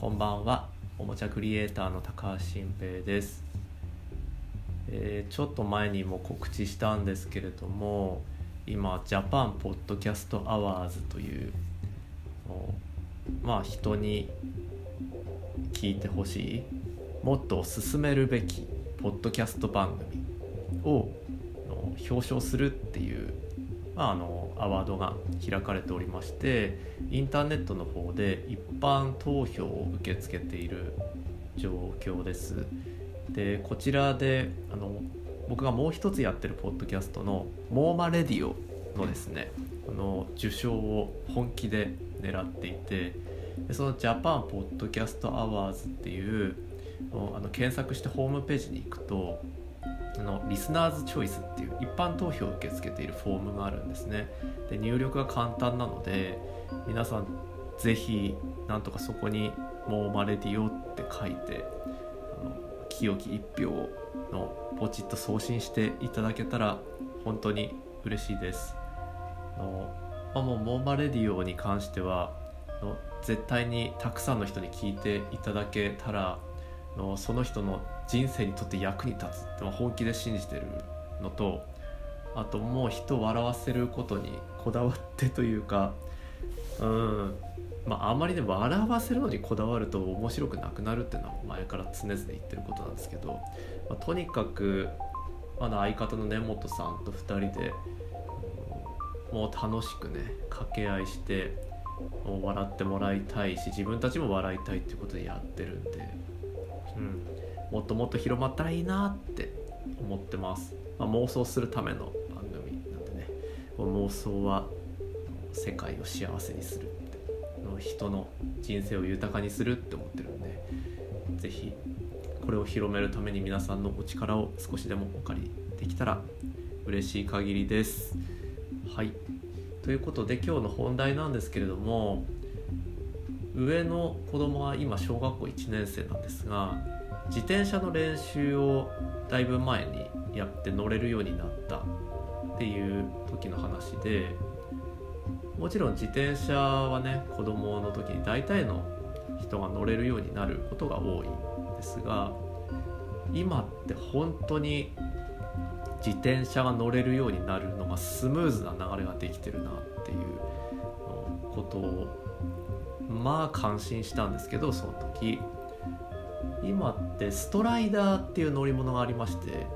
こんばんは。おもちゃクリエイターの高橋晋平です、えーちょっと前にも告知したんですけれども今 Japan Podcast Awards というまあ人に聞いてほしいもっと勧めるべきポッドキャスト番組をの表彰するっていう、まあ、あのアワードが開かれておりましてインターネットの方で一般投票を受け付けている状況です。でこちらであの僕がもう一つやってるポッドキャストの「モーマレディオ」のですねあの受賞を本気で狙っていてでその Japan Podcast Awards っていうあの検索してホームページに行くとあのリスナーズチョイスっていう一般投票を受け付けているフォームがあるんですね。で入力が簡単なので皆さんぜひなんとかそこに「モーマレディオ」って書いてあの清き一票のポチッと送信していただけたら本当に嬉しいです。あの、まあ、もうモーマレディオに関してはの絶対にたくさんの人に聞いていただけたらのその人の人生にとって役に立つって本気で信じてるのとあともう人を笑わせることにこだわってというかうん。まああまりね笑わせるのにこだわると面白くなくなるっていうのは前から常々言ってることなんですけど、まあとにかくまだ相方の根本さんと2人でもう楽しくね掛け合いしてもう笑ってもらいたいし自分たちも笑いたいっていうことでやってるんで、うん、もっともっと広まったらいいなって思ってます、まあ、妄想するための番組なんでね。妄想は世界を幸せにするって。人の人生を豊かにするって思ってるんでぜひこれを広めるために皆さんのお力を少しでもお借りできたら嬉しい限りです。はい。ということで今日の本題なんですけれども上の子供は今小学校1年生なんですが自転車の練習をだいぶ前にやって乗れるようになったっていう時の話でもちろん自転車はね子供の時に大体の人が乗れるようになることが多いんですが今って本当に自転車が乗れるようになるのがスムーズな流れができてるなっていうことをまあ感心したんですけどその時。今ってストライダーっていう乗り物がありまして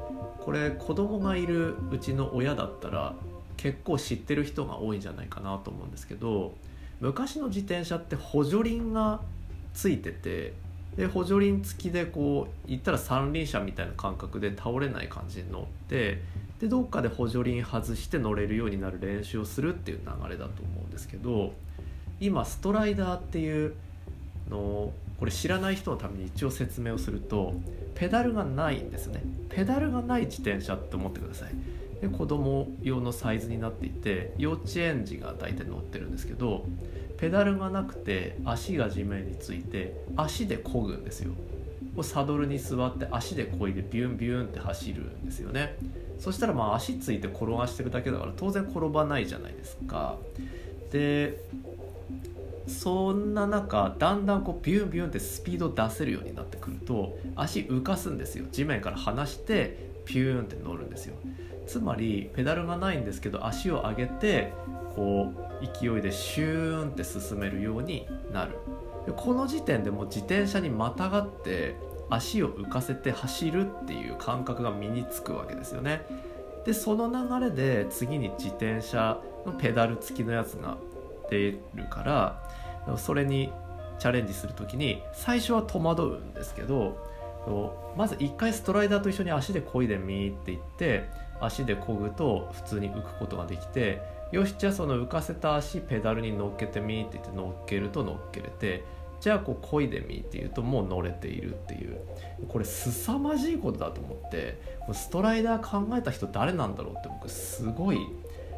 これ子供がいるうちの親だったら結構知ってる人が多いんじゃないかなと思うんですけど昔の自転車って補助輪がついててで補助輪付きでこう言ったら三輪車みたいな感覚で倒れない感じに乗ってでどっかで補助輪外して乗れるようになる練習をするっていう流れだと思うんですけど今ストライダーっていうのをこれ知らない人のために一応説明をするとペダルがないんですね。ペダルがない自転車って思ってください。で子供用のサイズになっていて幼稚園児が大体乗ってるんですけどペダルがなくて足が地面について足で漕ぐんですよ。サドルに座って足で漕いでビュンビュンって走るんですよね。そしたらまあ足ついて転がしていくだけだから当然転ばないじゃないですか。でそんな中だんだんこうビュンビュンってスピード出せるようになってくると足浮かすんですよ。地面から離してピューンって乗るんですよ。つまりペダルがないんですけど足を上げてこう勢いでシューンって進めるようになる。この時点でもう自転車にまたがって足を浮かせて走るっていう感覚が身につくわけですよね。でその流れで次に自転車のペダル付きのやつが出るからそれにチャレンジする時に最初は戸惑うんですけどまず一回ストライダーと一緒に足で漕いでみーって言って足で漕ぐと普通に浮くことができてよしじゃあその浮かせた足ペダルに乗っけてみーって言って乗っけると乗っけれてじゃあこう漕いでみって言うともう乗れているっていう。これ凄まじいことだと思ってストライダー考えた人誰なんだろうって僕すごい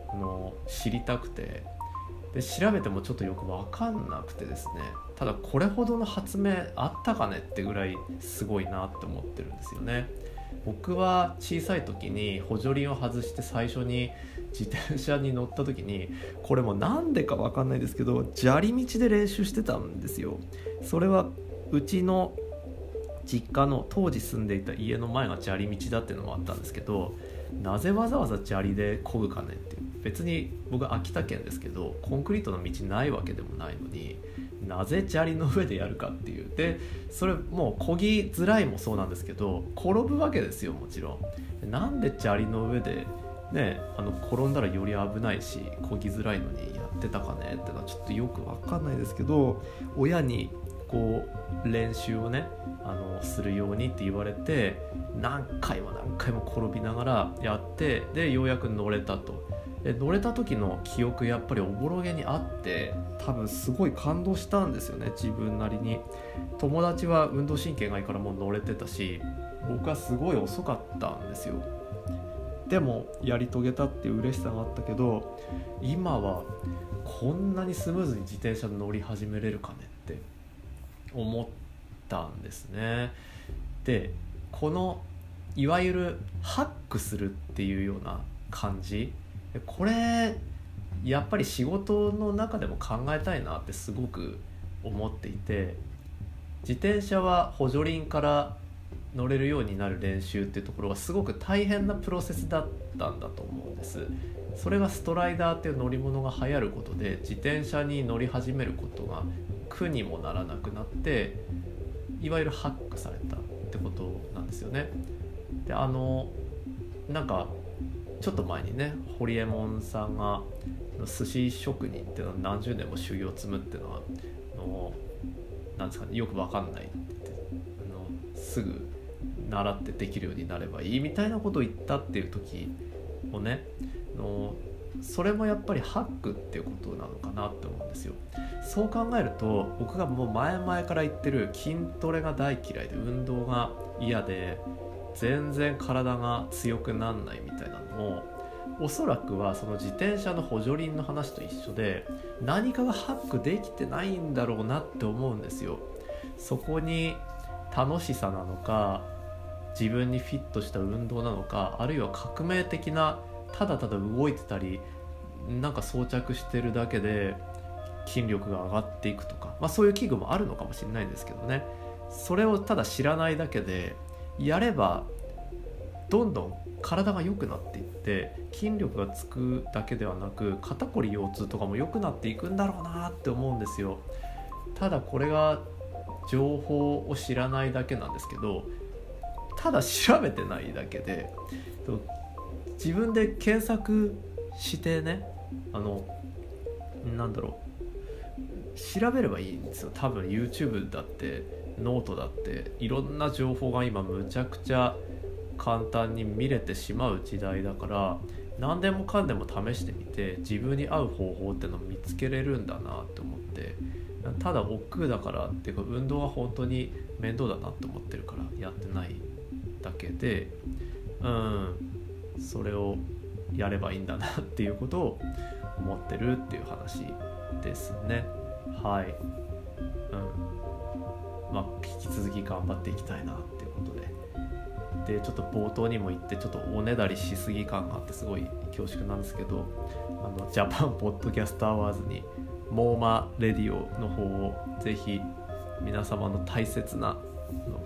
あの知りたくて。で調べてもちょっとよく分かんなくてですね。ただこれほどの発明あったかねってぐらいすごいなって思ってるんですよね。僕は小さい時に補助輪を外して最初に自転車に乗った時にこれもなんでか分かんないですけど砂利道で練習してたんですよ。それはうちの実家の当時住んでいた家の前が砂利道だっていうのもあったんですけどなぜわざわざ砂利で漕ぐかねって別に僕秋田県ですけどコンクリートの道ないわけでもないのになぜ砂利の上でやるかっていう。でそれもう漕ぎづらいもそうなんですけど転ぶわけですよもちろん。なんで砂利の上でねあの転んだらより危ないし漕ぎづらいのにやってたかねってのはちょっとよく分かんないですけど親にこう練習をねあのするようにって言われて何回も何回も転びながらやってでようやく乗れたと。で乗れた時の記憶やっぱりおぼろげにあって多分すごい感動したんですよね自分なりに。友達は運動神経がいいからもう乗れてたし僕はすごい遅かったんですよ。でもやり遂げたっていう嬉しさがあったけど今はこんなにスムーズに自転車乗り始めれるかねって。思ったんですね。でこのいわゆるハックするっていうような感じ。これやっぱり仕事の中でも考えたいなってすごく思っていて自転車は補助輪から乗れるようになる練習っていうところがすごく大変なプロセスだったんだと思うんです。それがストライダーっていう乗り物が流行ることで自転車に乗り始めることが苦にもならなくなっていわゆるハックされたってことなんですよね。であのなんかちょっと前にね堀エモ門さんが寿司職人っていうのは何十年も修行を積むっていうのはあのなんですかねよく分かんないってあのすぐ習ってできるようになればいいみたいなことを言ったっていう時をねのそれもやっぱりハックっていうことなのかなって思うんですよ。そう考えると僕がもう前々から言ってる筋トレが大嫌いで運動が嫌で全然体が強くなんないみたいなのもおそらくはその自転車の補助輪の話と一緒で何かがハックできてないんだろうなって思うんですよ。そこに楽しさなのか自分にフィットした運動なのかあるいは革命的なただただ動いてたりなんか装着してるだけで筋力が上がっていくとか、まあ、そういう器具もあるのかもしれないんですけどね。それをただ知らないだけでやればどんどん体が良くなっていって筋力がつくだけではなく肩こり腰痛とかも良くなっていくんだろうなって思うんですよ。ただこれが情報を知らないだけなんですけどただ調べてないだけで自分で検索してねあのなんだろう。調べればいいんですよ。多分 YouTube だってノートだっていろんな情報が今むちゃくちゃ簡単に見れてしまう時代だから何でもかんでも試してみて自分に合う方法ってのを見つけれるんだなって思ってただ億劫だからっていうか運動は本当に面倒だなって思ってるからやってないだけでうん。それをやればいいんだなっていうことを思ってるっていう話ですね。はい。うん。まあ引き続き頑張っていきたいなっていうことで。でちょっと冒頭にも言ってちょっとおねだりしすぎ感があってすごい恐縮なんですけどあの Japan Podcast Awards にモーマレディオの方をぜひ皆様の大切な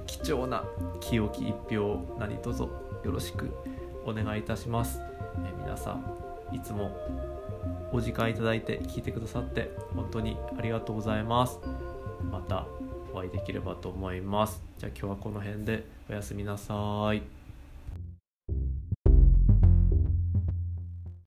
貴重な清き一票を何卒よろしくお願いいたします、え皆さんいつもお時間いただいて聞いてくださって本当にありがとうございます。またお会いできればと思います。じゃあ今日はこの辺でおやすみなさい。